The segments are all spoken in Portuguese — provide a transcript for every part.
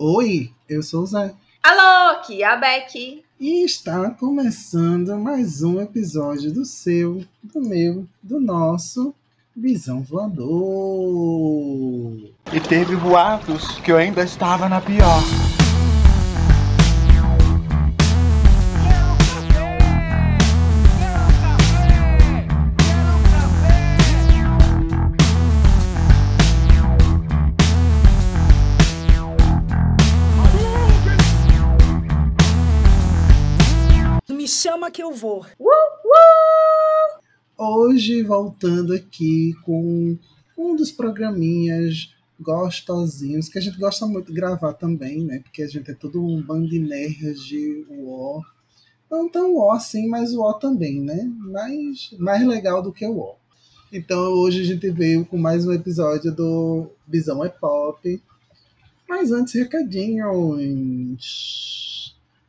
Oi, eu sou o Zé. Alô, aqui é a Becky. E está começando mais um episódio do seu, do meu, do nosso Visão Voador. E teve boatos que eu ainda estava na pior. Que eu vou. Hoje voltando aqui com um dos programinhas gostosinhos, que a gente gosta muito de gravar também, né? Porque a gente é todo um bando de nerds de UO. Não tão UO assim, mas UO também, né? Mais, mais legal do que o UO. Então hoje a gente veio com mais um episódio do Visão é Pop. Mas antes, recadinhos.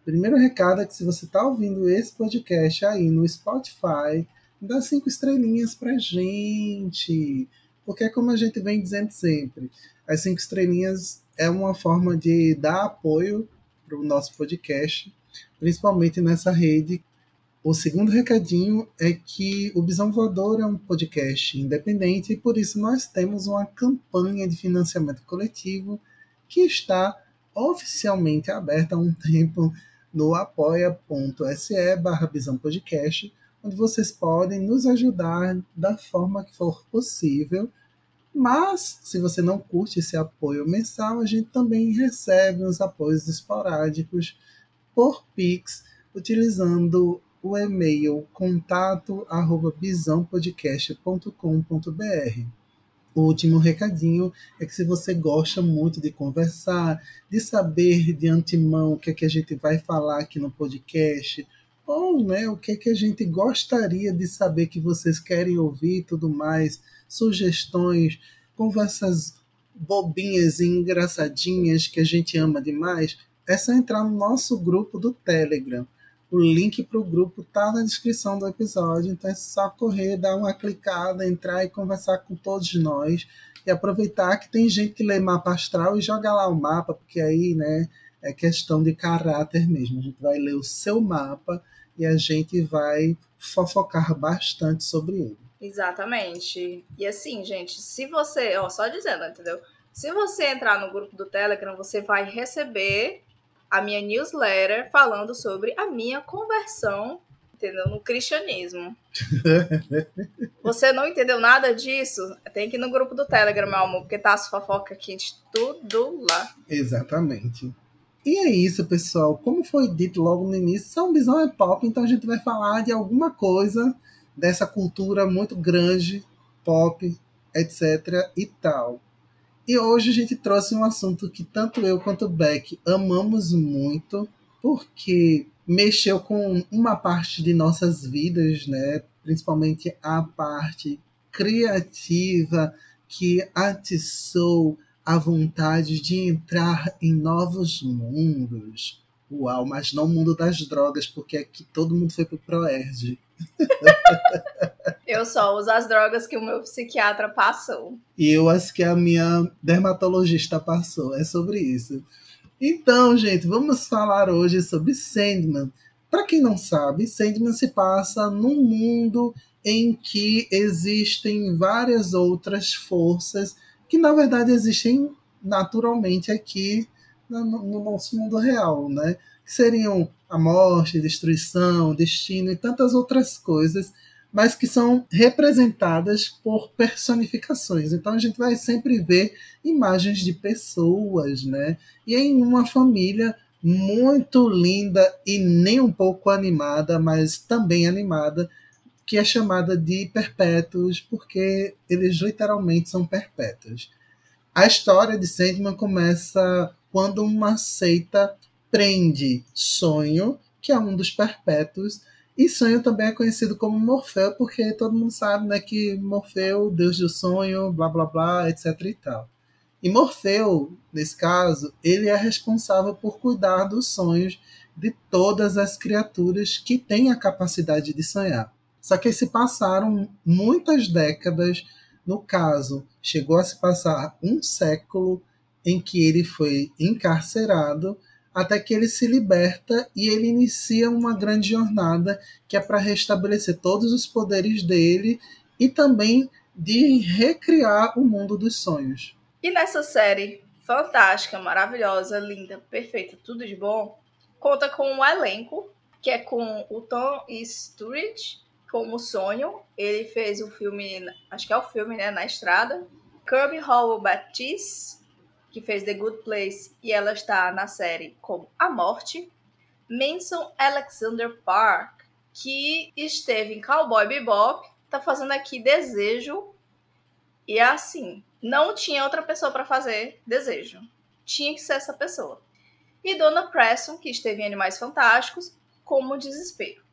Primeiro recado é que se você está ouvindo esse podcast aí no Spotify, dá cinco estrelinhas pra gente. Porque é como a gente vem dizendo sempre, as cinco estrelinhas é uma forma de dar apoio para o nosso podcast, principalmente nessa rede. O segundo recadinho é que o Bisão Voador é um podcast independente e por isso nós temos uma campanha de financiamento coletivo que está oficialmente aberta há um tempo no apoia.se barra Bisão Podcast, onde vocês podem nos ajudar da forma que for possível. Mas, se você não curte esse apoio mensal, a gente também recebe uns apoios esporádicos por Pix, utilizando o e-mail contato@bisãopodcast.com.br. O último recadinho é que se você gosta muito de conversar, de saber de antemão o que é que a gente vai falar aqui no podcast, ou né, o que é que a gente gostaria de saber que vocês querem ouvir e tudo mais, sugestões, conversas bobinhas e engraçadinhas que a gente ama demais, é só entrar no nosso grupo do Telegram. O link para o grupo tá na descrição do episódio, então é só correr, dar uma clicada, entrar e conversar com todos nós. E aproveitar que tem gente que lê mapa astral e joga lá o mapa, porque aí, né, é questão de caráter mesmo. A gente vai ler o seu mapa e a gente vai fofocar bastante sobre ele. Exatamente. E assim, gente, se você, ó, só dizendo, entendeu? Se você entrar no grupo do Telegram, você vai receber a minha newsletter falando sobre a minha conversão, entendeu? No cristianismo. Você não entendeu nada disso? Tem que ir no grupo do Telegram, meu amor, porque tá as fofocas aqui de tudo lá. Exatamente. E é isso, pessoal. Como foi dito logo no início, São Bisão é pop, então a gente vai falar de alguma coisa dessa cultura muito grande, pop, etc. e tal. E hoje a gente trouxe um assunto que tanto eu quanto o Beck amamos muito, porque mexeu com uma parte de nossas vidas, né? Principalmente a parte criativa que atiçou a vontade de entrar em novos mundos. Uau, mas não o mundo das drogas, porque aqui todo mundo foi pro Proerd. Eu só uso as drogas que o meu psiquiatra passou. E eu acho que a minha dermatologista passou. É sobre isso. Então, gente, vamos falar hoje sobre Sandman. Para quem não sabe, Sandman se passa num mundo em que existem várias outras forças que, na verdade, existem naturalmente aqui no, no nosso mundo real, né? Que seriam a morte, destruição, destino e tantas outras coisas mas que são representadas por personificações. Então a gente vai sempre ver imagens de pessoas, né? E em uma família muito linda e nem um pouco animada, mas também animada, que é chamada de perpétuos, porque eles literalmente são perpétuos. A história de Sandman começa quando uma seita prende Sonho, que é um dos perpétuos, e sonho também é conhecido como Morfeu, porque todo mundo sabe né, que Morfeu, deus do sonho, blá blá blá, etc e tal. E Morfeu, nesse caso, ele é responsável por cuidar dos sonhos de todas as criaturas que têm a capacidade de sonhar. Só que se passaram muitas décadas, no caso, chegou a se passar um século, em que ele foi encarcerado até que ele se liberta e ele inicia uma grande jornada que é para restabelecer todos os poderes dele e também de recriar o mundo dos sonhos. E nessa série fantástica, maravilhosa, linda, perfeita, tudo de bom, conta com um elenco que é com o Tom Sturridge como Sonho. Ele fez o filme, acho que é o filme, né, Na Estrada. Kirby Howell Baptiste, que fez The Good Place e ela está na série como A Morte. Manson Alexander Park, que esteve em Cowboy Bebop, tá fazendo aqui Desejo. E é assim, não tinha outra pessoa para fazer Desejo. Tinha que ser essa pessoa. E Donna Preston, que esteve em Animais Fantásticos, como Desespero.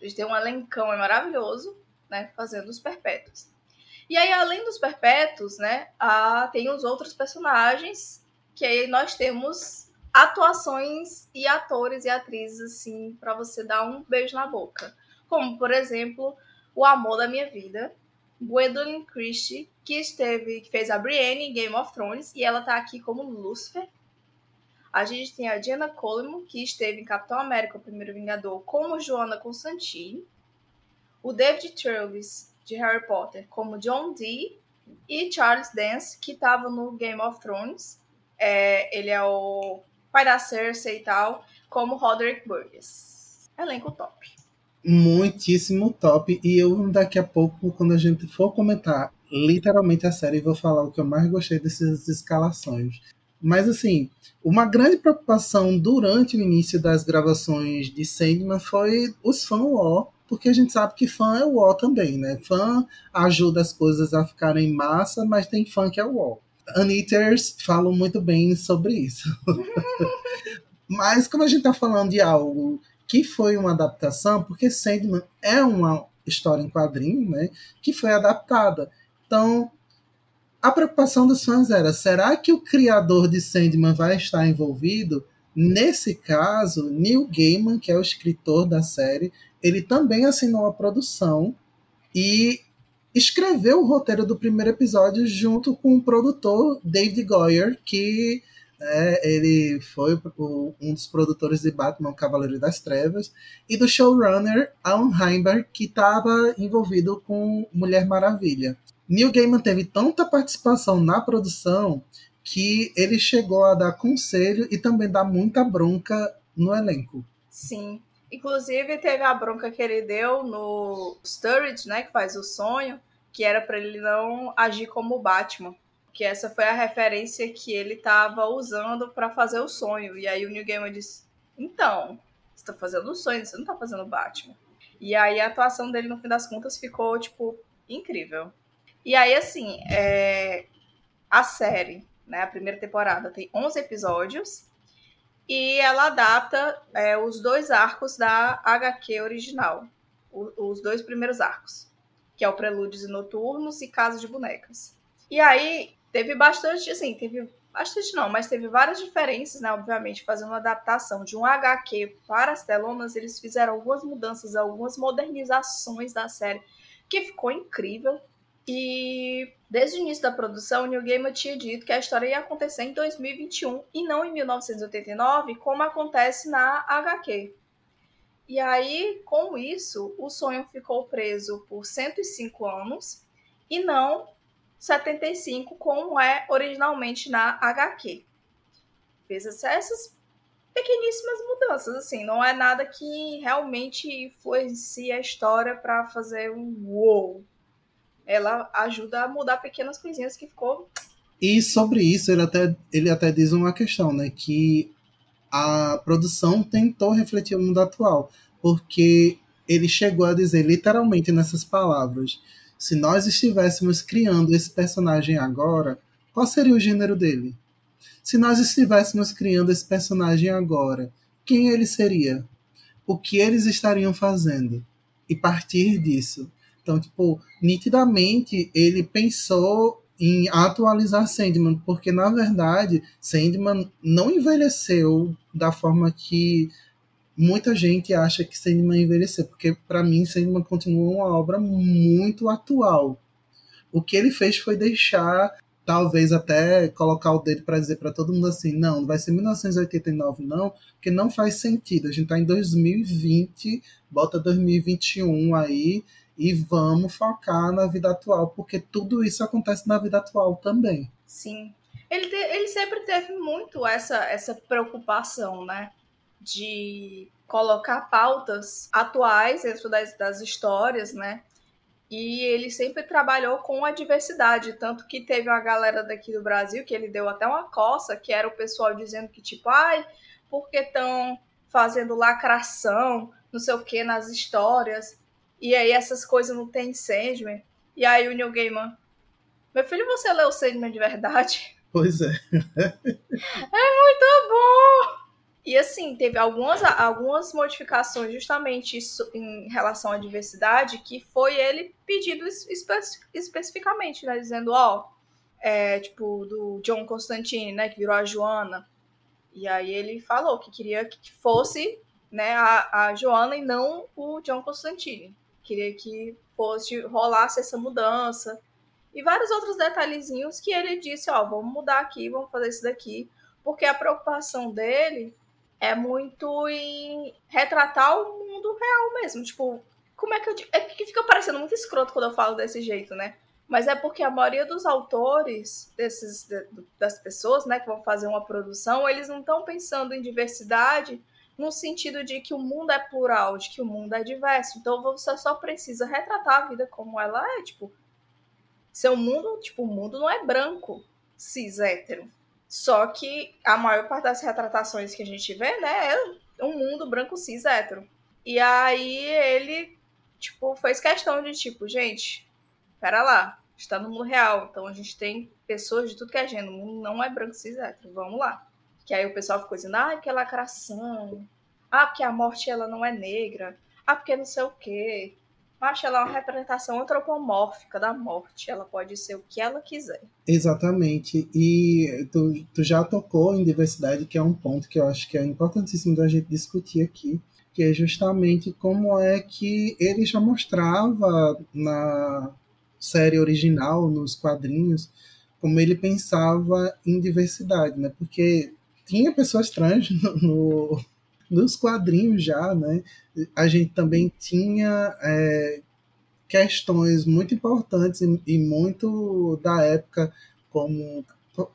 Eles têm um elencão é maravilhoso, né, fazendo os perpétuos. E aí, além dos perpétuos, né, a, tem os outros personagens que aí nós temos atuações e atores e atrizes assim para você dar um beijo na boca, como por exemplo o amor da minha vida, Gwendolyn Christie, que esteve, que fez a Brienne em Game of Thrones e ela tá aqui como Lucifer. A gente tem a Jenna Coleman, que esteve em Capitão América, o Primeiro Vingador, como Joanna Constantine. O David Travis, de Harry Potter, como John Dee. E Charles Dance, que estava no Game of Thrones. É, ele é o pai da Cersei e tal, como Roderick Burgess. Elenco top. Muitíssimo top. E eu, daqui a pouco, quando a gente for comentar literalmente a série, vou falar o que eu mais gostei dessas escalações. Mas, assim, uma grande preocupação durante o início das gravações de Sandman foi os UO, porque a gente sabe que fã é UO também, né? Fã ajuda as coisas a ficarem massa, mas tem fã que é UO. Anitters falam muito bem sobre isso. mas como a gente está falando de algo que foi uma adaptação, porque Sandman é uma história em quadrinho, né? Que foi adaptada. Então, a preocupação dos fãs era: será que o criador de Sandman vai estar envolvido? Nesse caso, Neil Gaiman, que é o escritor da série, ele também assinou a produção e escreveu o roteiro do primeiro episódio junto com o produtor David Goyer, que é, ele foi o, um dos produtores de Batman Cavaleiro das Trevas, e do showrunner Alan Heinberg, que estava envolvido com Mulher Maravilha. Neil Gaiman teve tanta participação na produção que ele chegou a dar conselho e também dar muita bronca no elenco. Sim. Inclusive, teve a bronca que ele deu no Sturridge, né, que faz o sonho, que era para ele não agir como Batman. Que essa foi a referência que ele estava usando para fazer o sonho. E aí o Neil Gaiman disse: Então, você está fazendo o sonho, você não está fazendo o Batman. E aí a atuação dele, no fim das contas, ficou, tipo, incrível. E aí, assim, é... a série, né, a primeira temporada, tem 11 episódios e ela adapta é, os dois arcos da HQ original, o, os dois primeiros arcos, que é o Prelúdios e Noturnos e Casa de Bonecas. E aí teve bastante, assim, teve bastante não, mas teve várias diferenças, né, obviamente, fazendo uma adaptação de um HQ para as telonas, eles fizeram algumas mudanças, algumas modernizações da série, que ficou incrível. E desde o início da produção, Neil Gaiman tinha dito que a história ia acontecer em 2021 e não em 1989, como acontece na HQ. E aí, com isso, o sonho ficou preso por 105 anos e não 75, como é originalmente na HQ. Fez essas pequeníssimas mudanças, assim, não é nada que realmente influencie a história para fazer um wow, ela ajuda a mudar pequenas coisinhas que ficou. E sobre isso, ele até, ele até diz uma questão, né? Que a produção tentou refletir o mundo atual, porque ele chegou a dizer literalmente nessas palavras: se nós estivéssemos criando esse personagem agora, qual seria o gênero dele? Se nós estivéssemos criando esse personagem agora, quem ele seria? O que eles estariam fazendo? E partir disso, então, tipo, nitidamente ele pensou em atualizar Sandman, porque na verdade Sandman não envelheceu da forma que muita gente acha que Sandman envelheceu, porque para mim Sandman continua uma obra muito atual. O que ele fez foi deixar talvez até colocar o dedo para dizer para todo mundo assim, não, não vai ser 1989 não, porque não faz sentido. A gente está em 2020, bota 2021 aí e vamos focar na vida atual, porque tudo isso acontece na vida atual também. Sim. Ele, te, ele sempre teve muito essa, essa preocupação, né? De colocar pautas atuais dentro das, das histórias, né? E ele sempre trabalhou com a diversidade, tanto que teve uma galera daqui do Brasil que ele deu até uma coça, que era o pessoal dizendo que, tipo, ai, por que estão fazendo lacração, não sei o que, nas histórias, e aí essas coisas não tem Sandman. E aí o Neil Gaiman, meu filho, você leu Sandman de verdade? Pois é. é muito bom! E assim, teve algumas, algumas modificações justamente em relação à diversidade, que foi ele pedido espe especificamente, né? Dizendo, ó, é, tipo, do John Constantine, né? Que virou a Joana. E aí ele falou que queria que fosse né, a, a Joana e não o John Constantine. Queria que fosse, rolasse essa mudança. E vários outros detalhezinhos que ele disse, ó, vamos mudar aqui, vamos fazer isso daqui. Porque a preocupação dele é muito em retratar o mundo real mesmo. Tipo, como é que eu É que fica parecendo muito escroto quando eu falo desse jeito, né? Mas é porque a maioria dos autores desses das pessoas, né, que vão fazer uma produção, eles não estão pensando em diversidade no sentido de que o mundo é plural, de que o mundo é diverso. Então você só precisa retratar a vida como ela é, tipo, seu mundo, tipo, o mundo não é branco, cis hétero. Só que a maior parte das retratações que a gente vê, né, é um mundo branco cis hétero. E aí ele, tipo, fez questão de, tipo, gente, pera lá, está no mundo real, então a gente tem pessoas de tudo que é gênero, o mundo não é branco cis hétero, vamos lá. Que aí o pessoal ficou dizendo, ah, que é lacração, ah, porque a morte ela não é negra, ah, porque não sei o quê. Acho ela é uma representação antropomórfica da morte. Ela pode ser o que ela quiser. Exatamente. E tu, tu já tocou em diversidade, que é um ponto que eu acho que é importantíssimo da gente discutir aqui, que é justamente como é que ele já mostrava na série original, nos quadrinhos, como ele pensava em diversidade, né? Porque tinha pessoas trans no, no nos quadrinhos já, né? A gente também tinha é, questões muito importantes e, e, muito da época, como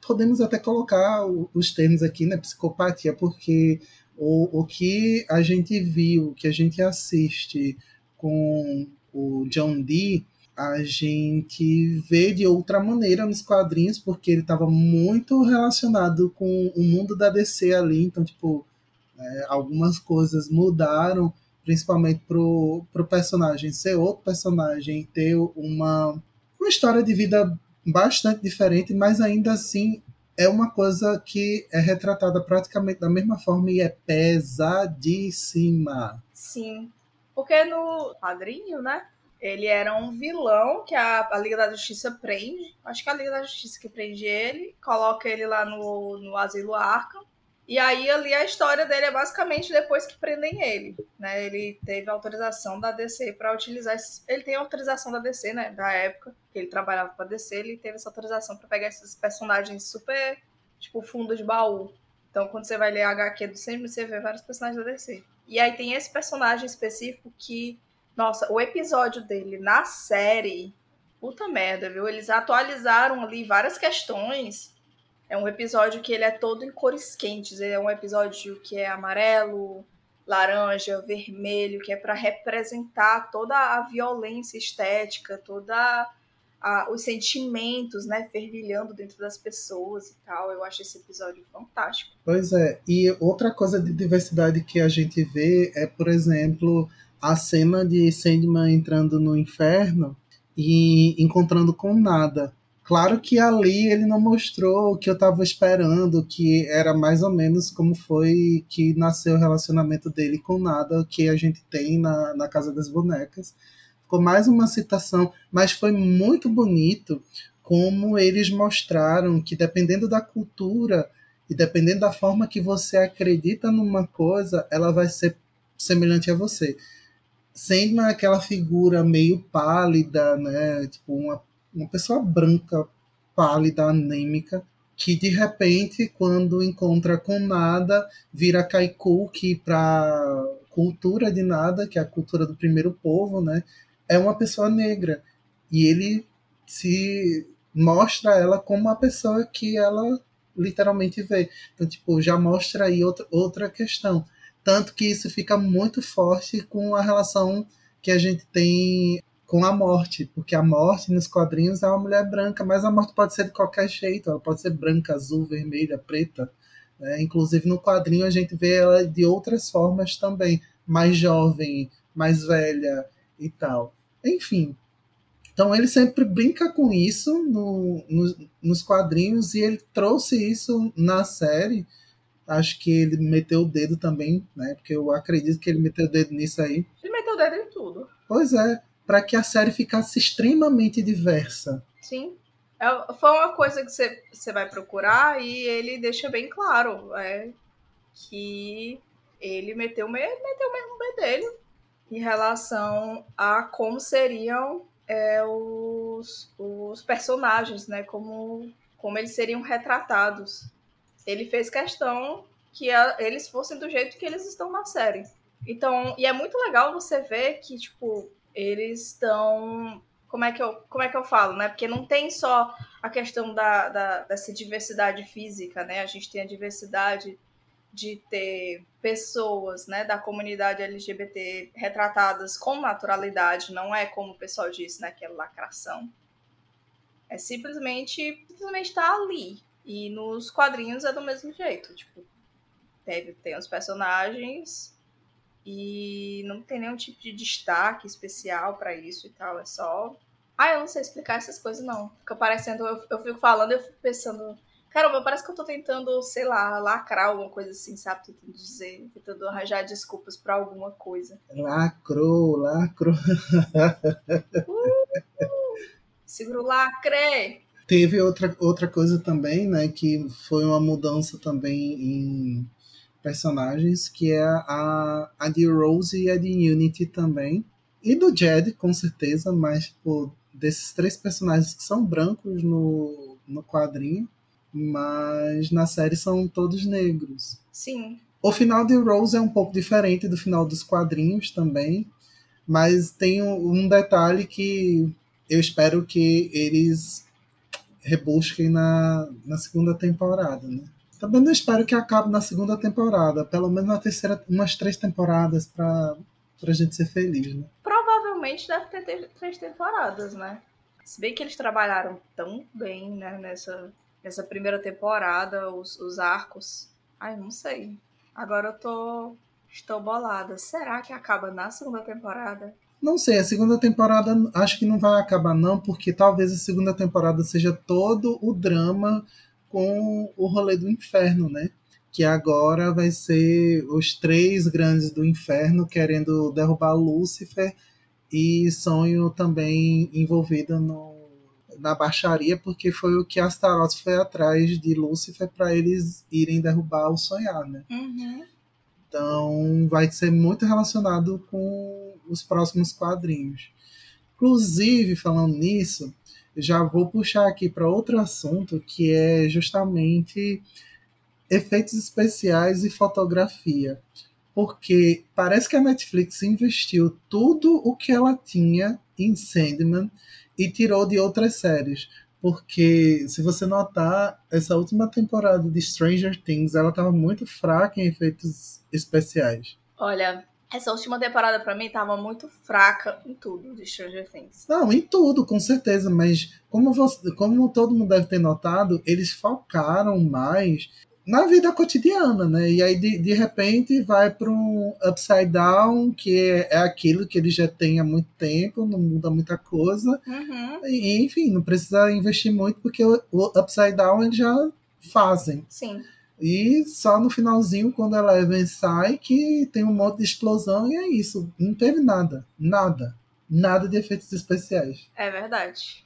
podemos até colocar os termos aqui, né? Psicopatia, porque o, o que a gente viu, o que a gente assiste com o John Dee, a gente vê de outra maneira nos quadrinhos, porque ele estava muito relacionado com o mundo da DC ali, então, tipo, é, algumas coisas mudaram, principalmente pro, pro personagem ser outro personagem, ter uma, uma história de vida bastante diferente, mas ainda assim é uma coisa que é retratada praticamente da mesma forma e é pesadíssima. Sim, porque no quadrinho, né? Ele era um vilão que a, a Liga da Justiça prende. Acho que é a Liga da Justiça que prende ele, coloca ele lá no, no Asilo Arkham. E aí ali a história dele é basicamente depois que prendem ele, né? Ele teve autorização da DC para utilizar esses... ele tem autorização da DC, né, da época que ele trabalhava para DC, ele teve essa autorização para pegar esses personagens super tipo fundo de baú. Então quando você vai ler a HQ do sempre você vê vários personagens da DC. E aí tem esse personagem específico que, nossa, o episódio dele na série, puta merda, viu? Eles atualizaram ali várias questões é um episódio que ele é todo em cores quentes. Ele é um episódio que é amarelo, laranja, vermelho, que é para representar toda a violência estética, toda a, os sentimentos, né, fervilhando dentro das pessoas e tal. Eu acho esse episódio fantástico. Pois é. E outra coisa de diversidade que a gente vê é, por exemplo, a cena de Sandman entrando no inferno e encontrando com nada. Claro que ali ele não mostrou o que eu estava esperando, que era mais ou menos como foi que nasceu o relacionamento dele com nada que a gente tem na, na Casa das Bonecas. Ficou mais uma citação, mas foi muito bonito como eles mostraram que dependendo da cultura e dependendo da forma que você acredita numa coisa, ela vai ser semelhante a você. Sendo aquela figura meio pálida, né, tipo uma uma pessoa branca pálida, anêmica, que de repente, quando encontra com nada, vira Kaiku, que para cultura de nada, que é a cultura do primeiro povo, né, é uma pessoa negra. E ele se mostra ela como uma pessoa que ela literalmente vê. Então, tipo, já mostra aí outra, outra questão. Tanto que isso fica muito forte com a relação que a gente tem com a morte, porque a morte nos quadrinhos é uma mulher branca, mas a morte pode ser de qualquer jeito, ela pode ser branca, azul, vermelha, preta. Né? Inclusive no quadrinho a gente vê ela de outras formas também, mais jovem, mais velha e tal. Enfim. Então ele sempre brinca com isso no, no, nos quadrinhos e ele trouxe isso na série. Acho que ele meteu o dedo também, né? Porque eu acredito que ele meteu o dedo nisso aí. Ele meteu o dedo em tudo. Pois é, para que a série ficasse extremamente diversa. Sim. É, foi uma coisa que você, você vai procurar e ele deixa bem claro é, que ele meteu, meteu mesmo o dele em relação a como seriam é, os, os personagens, né? Como, como eles seriam retratados. Ele fez questão que a, eles fossem do jeito que eles estão na série. Então, e é muito legal você ver que, tipo, eles estão. Como é, que eu, como é que eu falo, né? Porque não tem só a questão da, da, dessa diversidade física, né? A gente tem a diversidade de ter pessoas né, da comunidade LGBT retratadas com naturalidade, não é como o pessoal disse, né, que é lacração. É simplesmente, simplesmente tá ali. E nos quadrinhos é do mesmo jeito. Tipo, teve, tem os personagens e não tem nenhum tipo de destaque especial para isso e tal. É só. Ah, eu não sei explicar essas coisas, não. Fica parecendo. Eu, eu fico falando, eu fico pensando Caramba, parece que eu tô tentando, sei lá, lacrar alguma coisa assim, sabe? Tentando dizer, tentando arranjar desculpas para alguma coisa. Lacrou, lacrou. Uh, segura o lacre! Teve outra, outra coisa também, né? Que foi uma mudança também em personagens, que é a, a de Rose e a de Unity também. E do Jed, com certeza, mas tipo, desses três personagens que são brancos no, no quadrinho, mas na série são todos negros. Sim. O final de Rose é um pouco diferente do final dos quadrinhos também, mas tem um detalhe que eu espero que eles rebusquem na, na segunda temporada, né? Também não espero que acabe na segunda temporada, pelo menos na terceira, umas três temporadas para a gente ser feliz, né? Provavelmente deve ter três temporadas, né? Se bem que eles trabalharam tão bem né, nessa, nessa primeira temporada, os, os arcos. Ai, não sei. Agora eu tô. Estou bolada. Será que acaba na segunda temporada? Não sei, a segunda temporada acho que não vai acabar, não, porque talvez a segunda temporada seja todo o drama com o rolê do inferno, né? Que agora vai ser os três grandes do inferno querendo derrubar Lúcifer e Sonho também envolvido no, na baixaria, porque foi o que Astaroth foi atrás de Lúcifer para eles irem derrubar o sonhar, né? Uhum. Então vai ser muito relacionado com os próximos quadrinhos. Inclusive, falando nisso, já vou puxar aqui para outro assunto que é justamente efeitos especiais e fotografia. Porque parece que a Netflix investiu tudo o que ela tinha em Sandman e tirou de outras séries. Porque, se você notar, essa última temporada de Stranger Things, ela tava muito fraca em efeitos especiais. Olha, essa última temporada para mim tava muito fraca em tudo de Stranger Things. Não, em tudo, com certeza, mas como, você, como todo mundo deve ter notado, eles focaram mais na vida cotidiana, né? E aí, de, de repente, vai para um upside down, que é, é, aquilo que ele já tem há muito tempo, não muda muita coisa. Uhum. E, enfim, não precisa investir muito, porque o, o upside down eles já fazem. Sim. E só no finalzinho, quando a Eleven sai, que tem um monte de explosão e é isso. Não teve nada. Nada. Nada de efeitos especiais. É verdade.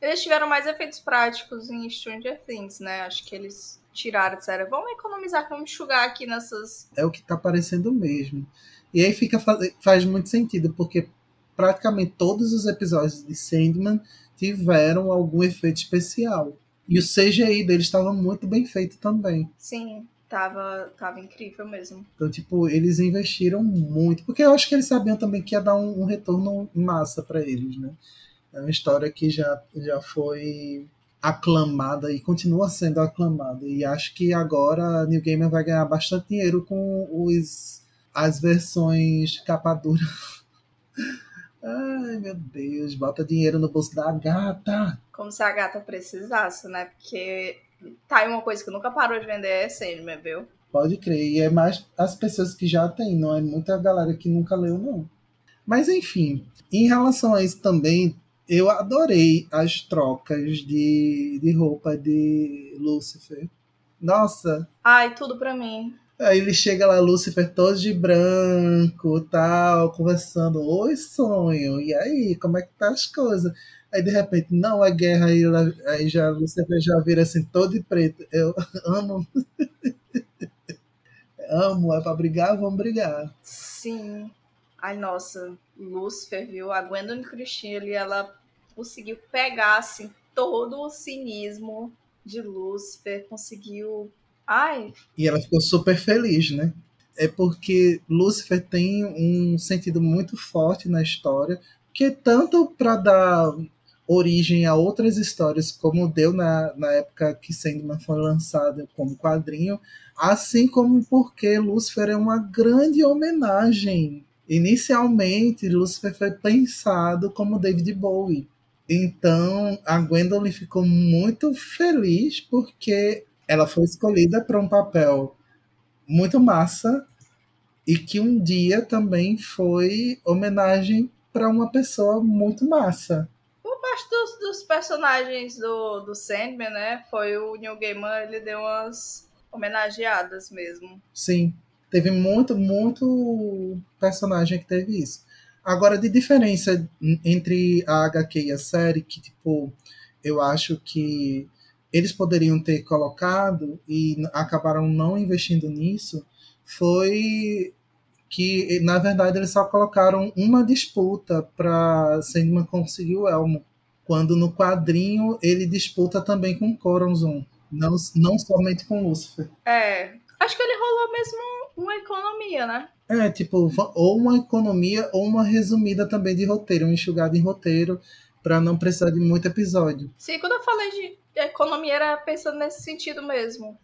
Eles tiveram mais efeitos práticos em Stranger Things, né? Acho que eles tiraram, disseram, vamos economizar, vamos enxugar aqui nessas. É o que está parecendo mesmo. E aí fica faz muito sentido, porque praticamente todos os episódios de Sandman tiveram algum efeito especial. E o CGI deles estava muito bem feito também. Sim, tava, tava incrível mesmo. Então, tipo, eles investiram muito. Porque eu acho que eles sabiam também que ia dar um, um retorno massa para eles, né? É uma história que já, já foi aclamada e continua sendo aclamada. E acho que agora a New Gamer vai ganhar bastante dinheiro com os, as versões capa dura. Ai, meu Deus, bota dinheiro no bolso da gata. Como se a gata precisasse, né? Porque tá aí uma coisa que nunca parou de vender é Sandman, viu? Pode crer. E é mais as pessoas que já têm, não é muita galera que nunca leu, não. Mas enfim, em relação a isso também, eu adorei as trocas de, de roupa de Lucifer. Nossa, Ai, tudo pra mim. Aí ele chega lá, Lúcifer, todo de branco, tal, conversando. Oi, sonho. E aí, como é que tá as coisas? Aí, de repente, não, é guerra. Aí, aí já, Lúcifer já vira assim, todo de preto. Eu amo. amo, é pra brigar, vamos brigar. Sim. Ai, nossa, Lucifer, viu? A Gwendolyn Christie ali, ela conseguiu pegar, assim, todo o cinismo de Lucifer, conseguiu... Ai, E ela ficou super feliz, né? É porque Lúcifer tem um sentido muito forte na história, que tanto para dar origem a outras histórias, como deu na, na época que Sandman foi lançado como quadrinho, assim como porque Lúcifer é uma grande homenagem. Inicialmente, Lúcifer foi pensado como David Bowie. Então, a Gwendolyn ficou muito feliz porque ela foi escolhida para um papel muito massa e que um dia também foi homenagem para uma pessoa muito massa. por parte dos, dos personagens do, do Sandman, né? Foi o Neil Gaiman, ele deu umas homenageadas mesmo. Sim, teve muito, muito personagem que teve isso. Agora, de diferença entre a HQ e a série, que, tipo, eu acho que eles poderiam ter colocado e acabaram não investindo nisso, foi que, na verdade, eles só colocaram uma disputa para Sandman conseguir o Elmo. Quando no quadrinho ele disputa também com Corazon, não, não somente com Lucifer. É, acho que ele rolou mesmo uma economia, né? É, tipo, ou uma economia ou uma resumida também de roteiro, um enxugado em roteiro, para não precisar de muito episódio. Sim, quando eu falei de economia era pensando nesse sentido mesmo.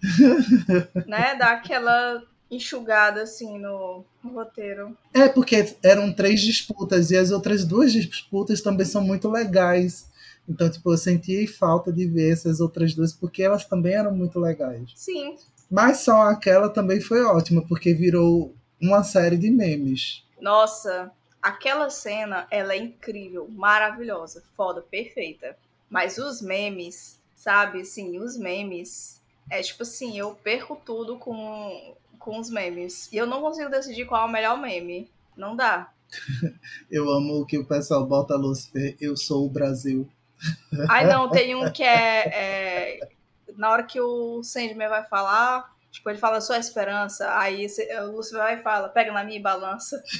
né? Dar aquela enxugada assim no, no roteiro. É, porque eram três disputas e as outras duas disputas também são muito legais. Então, tipo, eu senti falta de ver essas outras duas porque elas também eram muito legais. Sim. Mas só aquela também foi ótima, porque virou uma série de memes. Nossa, aquela cena, ela é incrível, maravilhosa, foda, perfeita. Mas os memes, sabe, assim, os memes, é tipo assim, eu perco tudo com, com os memes. E eu não consigo decidir qual é o melhor meme. Não dá. Eu amo que o pessoal bota Lucifer, eu sou o Brasil. Ai, não, tem um que é, é, Na hora que o Sandman vai falar, tipo, ele fala sua esperança, aí o Lúcio vai e fala, pega na minha e balança.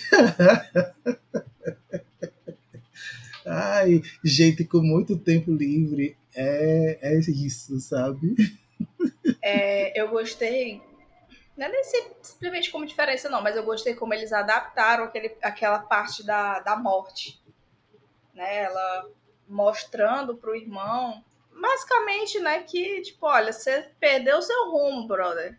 Ai, gente com muito tempo livre é, é isso, sabe? É, eu gostei. Não é nem sim- simplesmente como diferença, não, mas eu gostei como eles adaptaram aquele, aquela parte da, da morte. Né? Ela mostrando pro irmão, basicamente, né, que, tipo, olha, você perdeu o seu rumo, brother.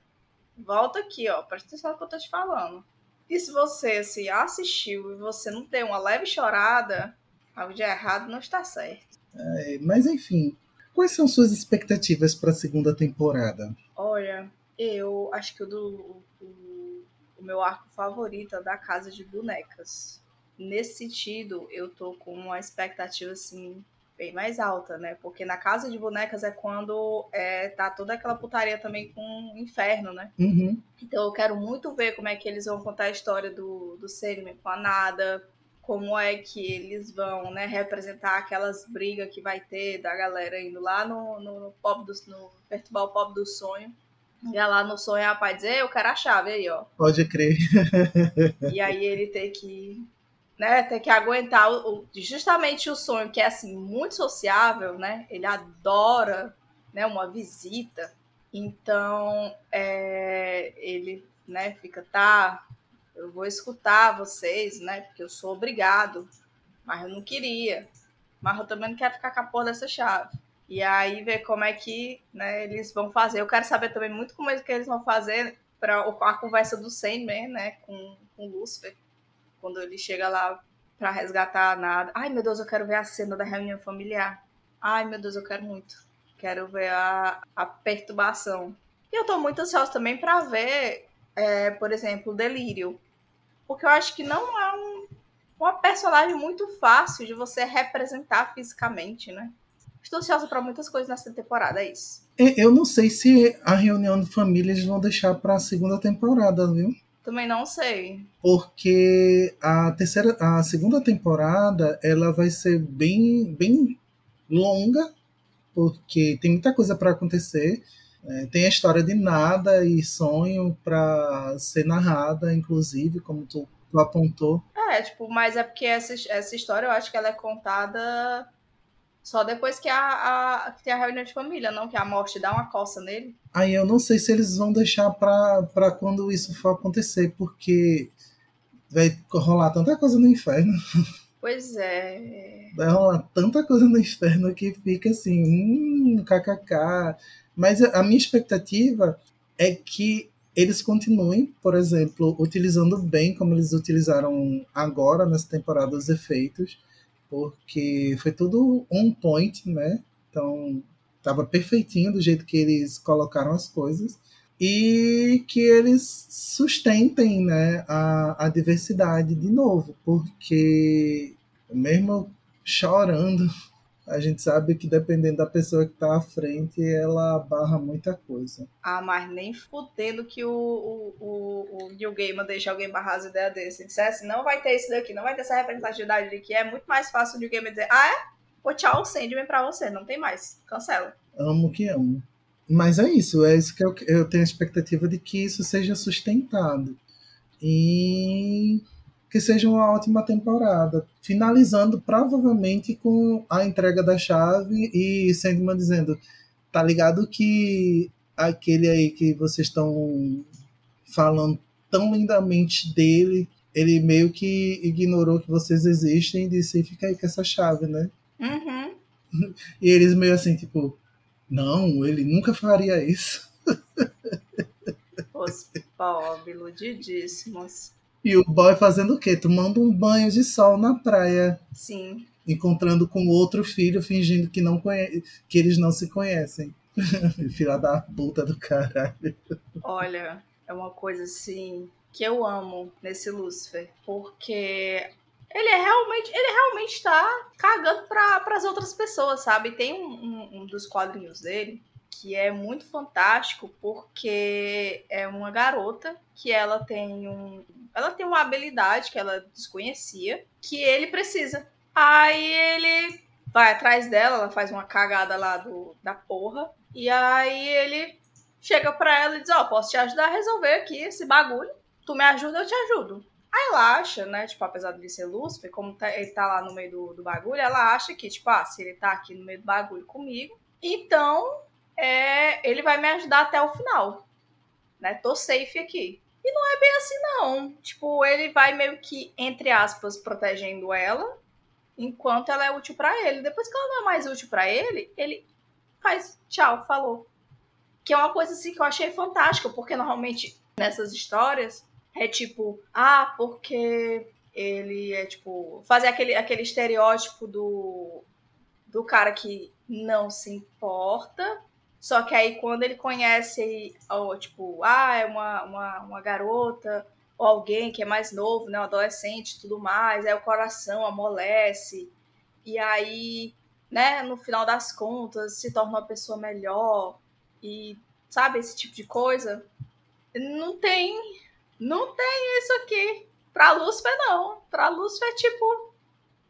Volta aqui, ó, presta atenção no que eu tô te falando. E se você se assistiu e você não tem uma leve chorada, algo de errado não está certo. É, mas enfim, quais são suas expectativas para a segunda temporada? Olha, eu acho que o, do, o, o meu arco favorito é da Casa de Bonecas. Nesse sentido, eu tô com uma expectativa assim bem mais alta, né? Porque na Casa de Bonecas é quando é, tá toda aquela putaria também com o inferno, né? Uhum. Então eu quero muito ver como é que eles vão contar a história do, do Sandman com a Nada, como é que eles vão, né, representar aquelas brigas que vai ter da galera indo lá no, no, no pop do, no perturbar o pop do sonho. E lá no sonho a pai dizer, eu quero a chave aí, ó. Pode crer. E aí ele ter que, né, ter que aguentar o, o- justamente o sonho que é assim muito sociável, né? Ele adora né, uma visita. Então, é, ele né, fica, tá, eu vou escutar vocês, né, porque eu sou obrigado, mas eu não queria. Mas eu também não quero ficar com a porra dessa chave. E aí ver como é que né, eles vão fazer. Eu quero saber também muito como é que eles vão fazer para a conversa do Sandman, né, com, com o Lucifer, quando ele chega lá para resgatar nada. Ai, meu Deus, eu quero ver a cena da reunião familiar. Ai, meu Deus, eu quero muito. Quero ver a, a perturbação. E eu tô muito ansiosa também para ver, é, por exemplo, o Delírio. Porque eu acho que não é um, uma personagem muito fácil de você representar fisicamente, né? Estou ansiosa para muitas coisas nessa temporada, é isso. Eu não sei se a reunião de família eles vão deixar para a segunda temporada, viu? Também não sei. Porque a terceira, a segunda temporada, ela vai ser bem, bem longa, porque tem muita coisa para acontecer. É, tem a história de nada e sonho para ser narrada, inclusive, como tu, tu apontou. É, tipo, mas é porque essa, essa história eu acho que ela é contada só depois que, a, a, que tem a reunião de família, não? Que a morte dá uma coça nele. Aí eu não sei se eles vão deixar para quando isso for acontecer, porque vai rolar tanta coisa no inferno. Pois é. Vai rolar tanta coisa no inferno que fica assim, hum, kkk. Mas a minha expectativa é que eles continuem, por exemplo, utilizando bem como eles utilizaram agora nessa temporada os efeitos porque foi tudo on point, né? Então, estava perfeitinho do jeito que eles colocaram as coisas e que eles sustentem né, a, a diversidade de novo, porque mesmo chorando a gente sabe que dependendo da pessoa que tá à frente, ela barra muita coisa. Ah, mas nem fudendo que o, o, o, o New Gamer deixa alguém barrar as ideias dele. Se dissesse, não vai ter isso daqui, não vai ter essa representatividade aqui, é muito mais fácil o New Gamer dizer, ah, é? Pô, tchau, Sandman pra você, não tem mais. Cancela. Amo que amo. Mas é isso, é isso que eu, eu tenho a expectativa de que isso seja sustentado. E que seja uma ótima temporada. Finalizando provavelmente com a entrega da chave e Sandman dizendo: tá ligado que aquele aí que vocês estão falando tão lindamente dele, ele meio que ignorou que vocês existem e disse: fica aí com essa chave, né? Uhum. E eles meio assim, tipo, não, ele nunca faria isso. Os pobres, iludidíssimos. E o boy fazendo o quê? Tomando um banho de sol na praia. Sim. Encontrando com outro filho, fingindo que, não conhe... que eles não se conhecem. Filha da puta do caralho. Olha, é uma coisa assim que eu amo nesse Lucifer. Porque ele é realmente, ele realmente está cagando para as outras pessoas, sabe? Tem um, um, um, dos quadrinhos dele que é muito fantástico porque é uma garota que ela tem um, ela tem uma habilidade que ela desconhecia que ele precisa. Aí ele vai atrás dela, ela faz uma cagada lá do, da porra. E aí ele chega pra ela e diz: Ó, oh, posso te ajudar a resolver aqui esse bagulho. Tu me ajuda, eu te ajudo. Aí ela acha, né? Tipo, apesar de ser Lúcifer, como tá, ele tá lá no meio do, do bagulho, ela acha que, tipo, ah, se ele tá aqui no meio do bagulho comigo, então é, ele vai me ajudar até o final. Né? Tô safe aqui. E não é bem assim, não. Tipo, ele vai meio que, entre aspas, protegendo ela, enquanto ela é útil para ele. Depois que ela não é mais útil para ele, ele faz tchau, falou. Que é uma coisa assim que eu achei fantástica, porque normalmente nessas histórias é tipo, ah, porque ele é tipo, fazer aquele, aquele estereótipo do, do cara que não se importa só que aí quando ele conhece, ou, tipo, ah, é uma, uma, uma garota, ou alguém que é mais novo, né, um adolescente tudo mais, aí o coração amolece, e aí, né, no final das contas, se torna uma pessoa melhor, e sabe, esse tipo de coisa. Não tem, não tem isso aqui. Pra Lúcifer, não. Pra Lúcifer, tipo,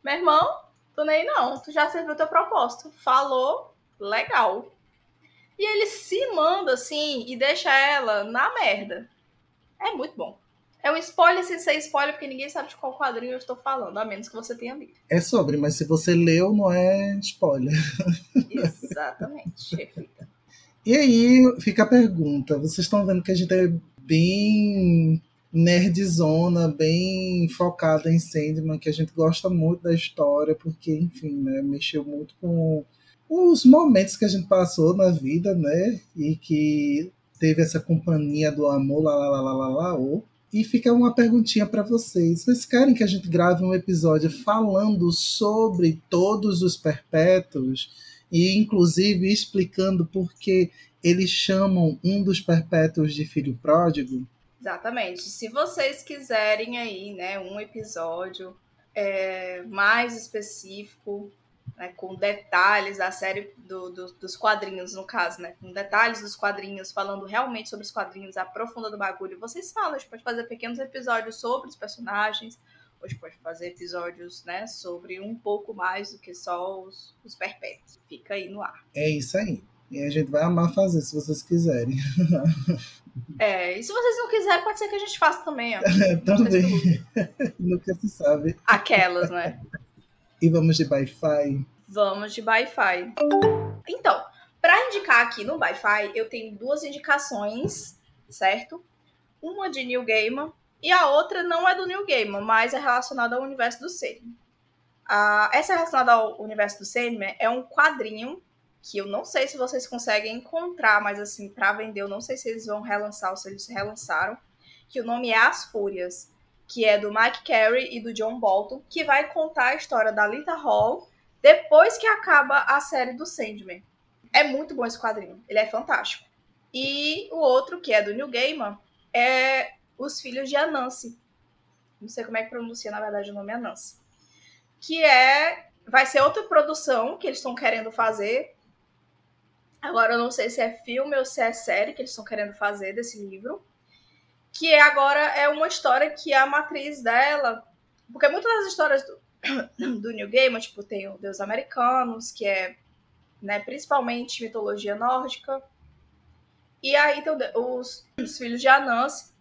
meu irmão, tu nem não, tu já serviu teu propósito. Falou, legal. E ele se manda assim e deixa ela na merda. É muito bom. É um spoiler sem ser spoiler, porque ninguém sabe de qual quadrinho eu estou falando, a menos que você tenha lido. É sobre, mas se você leu, não é spoiler. Exatamente, reflita. E aí fica a pergunta: vocês estão vendo que a gente é bem nerdzona, bem focada em Sandman, que a gente gosta muito da história, porque, enfim, né, mexeu muito com os momentos que a gente passou na vida, né? E que teve essa companhia do amor, lá, lá, lá, lá, lá, lá, e fica uma perguntinha para vocês. Vocês querem que a gente grave um episódio falando sobre todos os perpétuos e inclusive explicando por que eles chamam um dos perpétuos de filho pródigo? Exatamente. Se vocês quiserem aí, né, um episódio é, mais específico né, com detalhes da série do, do, dos quadrinhos, no caso, né? Com detalhes dos quadrinhos, falando realmente sobre os quadrinhos, aprofundando o bagulho. Vocês falam, a gente pode fazer pequenos episódios sobre os personagens, ou a gente pode fazer episódios, né, sobre um pouco mais do que só os, os perpétuos. Fica aí no ar. É isso aí. E a gente vai amar fazer, se vocês quiserem. É, e se vocês não quiserem, pode ser que a gente faça também, ó. É, também. Nunca se sabe. Aquelas, né? E vamos de Wi-Fi? Vamos de Wi-Fi. Então, para indicar aqui no Wi-Fi, eu tenho duas indicações, certo? Uma de New Gamer e a outra não é do New Gamer, mas é relacionada ao universo do Sandman. Uh, essa relacionada ao universo do Sandman é um quadrinho que eu não sei se vocês conseguem encontrar, mas assim, para vender, eu não sei se eles vão relançar ou se eles relançaram, que o nome é As Fúrias que é do Mike Carey e do John Bolton, que vai contar a história da Lita Hall depois que acaba a série do Sandman. É muito bom esse quadrinho, ele é fantástico. E o outro, que é do New Gaiman, é Os Filhos de Anansi. Não sei como é que pronuncia, na verdade, o nome é Anansi. Que é. Vai ser outra produção que eles estão querendo fazer. Agora eu não sei se é filme ou se é série que eles estão querendo fazer desse livro que agora é uma história que a matriz dela. Porque muitas das histórias do, do New Game, tipo, tem o Deus Americanos, que é né, principalmente mitologia nórdica. E aí tem os, os filhos de Anansi,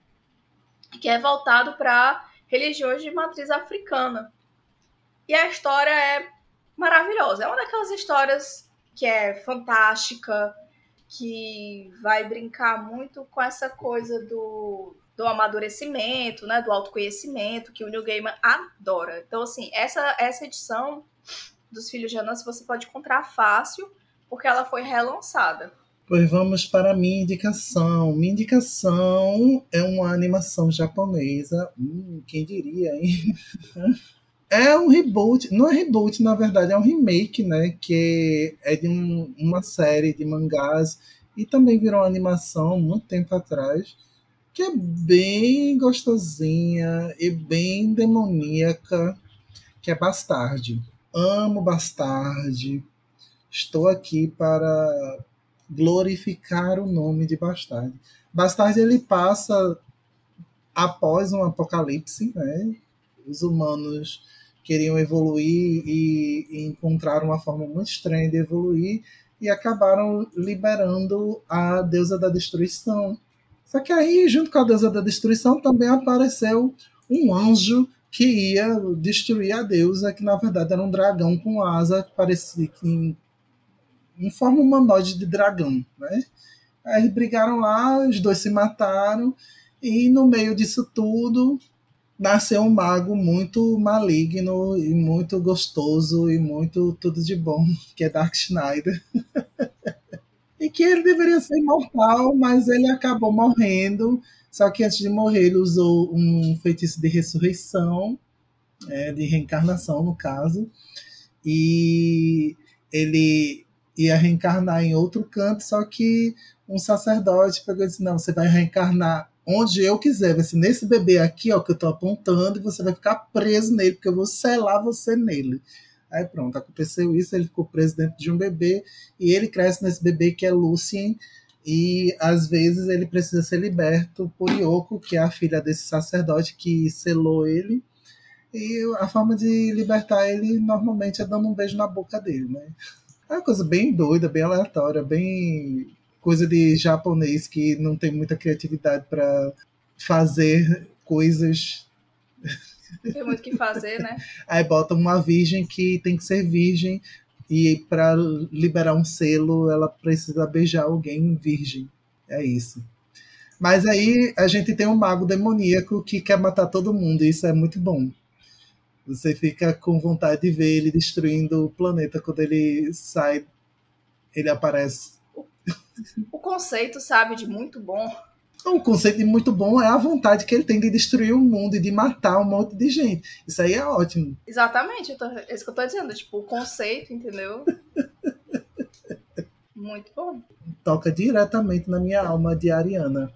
que é voltado para religiões de matriz africana. E a história é maravilhosa. É uma daquelas histórias que é fantástica, que vai brincar muito com essa coisa do do amadurecimento, né, do autoconhecimento, que o New Gaiman adora. Então, assim, essa, essa edição dos Filhos de Anansi você pode encontrar fácil, porque ela foi relançada. Pois vamos para a minha indicação. Minha indicação é uma animação japonesa. Hum, quem diria, hein? É um reboot, não é reboot, na verdade, é um remake, né? Que é de um, uma série de mangás e também virou animação muito tempo atrás que é bem gostosinha e bem demoníaca, que é Bastarde. Amo Bastarde. Estou aqui para glorificar o nome de Bastarde. Bastarde ele passa após um apocalipse, né? Os humanos queriam evoluir e, e encontraram uma forma muito estranha de evoluir e acabaram liberando a deusa da destruição, só que aí, junto com a deusa da destruição, também apareceu um anjo que ia destruir a deusa, que na verdade era um dragão com asa que parecia que em, em forma humanoide de dragão, né? Aí brigaram lá, os dois se mataram e no meio disso tudo nasceu um mago muito maligno e muito gostoso e muito tudo de bom, que é Dark Schneider. e que ele deveria ser imortal, mas ele acabou morrendo. Só que antes de morrer, ele usou um feitiço de ressurreição, é, de reencarnação, no caso, e ele ia reencarnar em outro canto, só que um sacerdote pegou e disse: Não, você vai reencarnar onde eu quiser, vai ser nesse bebê aqui, ó, que eu estou apontando, e você vai ficar preso nele, porque eu vou selar você nele. Aí pronto, aconteceu isso, ele ficou preso dentro de um bebê e ele cresce nesse bebê que é Lucien e às vezes ele precisa ser liberto por Yoko, que é a filha desse sacerdote que selou ele. E a forma de libertar ele normalmente é dando um beijo na boca dele, né? É uma coisa bem doida, bem aleatória, bem coisa de japonês que não tem muita criatividade para fazer coisas tem muito o que fazer, né? Aí bota uma virgem que tem que ser virgem E para liberar um selo, ela precisa beijar alguém virgem. É isso. Mas aí a gente tem um mago demoníaco que quer matar todo mundo, e isso é muito bom. Você fica com vontade de ver ele destruindo o planeta quando ele sai, ele aparece. O conceito, sabe, de muito bom. Um conceito muito bom é a vontade que ele tem de destruir o mundo e de matar um monte de gente. Isso aí é ótimo. Exatamente, tô, é isso que eu tô dizendo. Tipo, o conceito, entendeu? muito bom. Toca diretamente na minha alma de Ariana.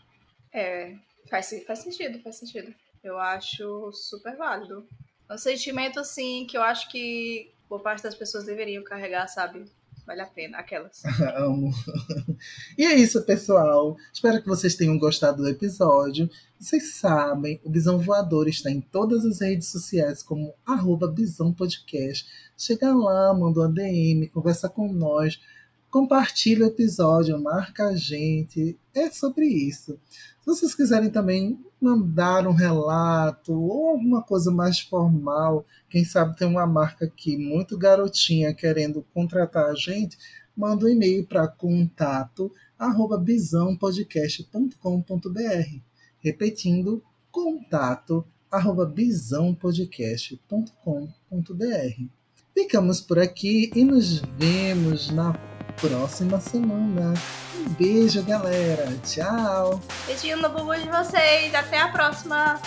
É, faz, faz sentido, faz sentido. Eu acho super válido. É um sentimento, assim, que eu acho que boa parte das pessoas deveriam carregar, sabe? Vale a pena, aquelas. Amo. E é isso, pessoal. Espero que vocês tenham gostado do episódio. Vocês sabem, o Bisão Voador está em todas as redes sociais como arroba Bisão Podcast. Chega lá, manda uma DM, conversa com nós, compartilha o episódio, marca a gente. É sobre isso. Se vocês quiserem também mandar um relato ou alguma coisa mais formal, quem sabe tem uma marca aqui muito garotinha querendo contratar a gente, manda um e-mail para contato arroba bisãopodcast.com.br. Repetindo, contato arroba bisãopodcast.com.br. Ficamos por aqui e nos vemos na próxima semana. Um beijo, galera. Tchau. Beijinho no bumbum de vocês. Até a próxima.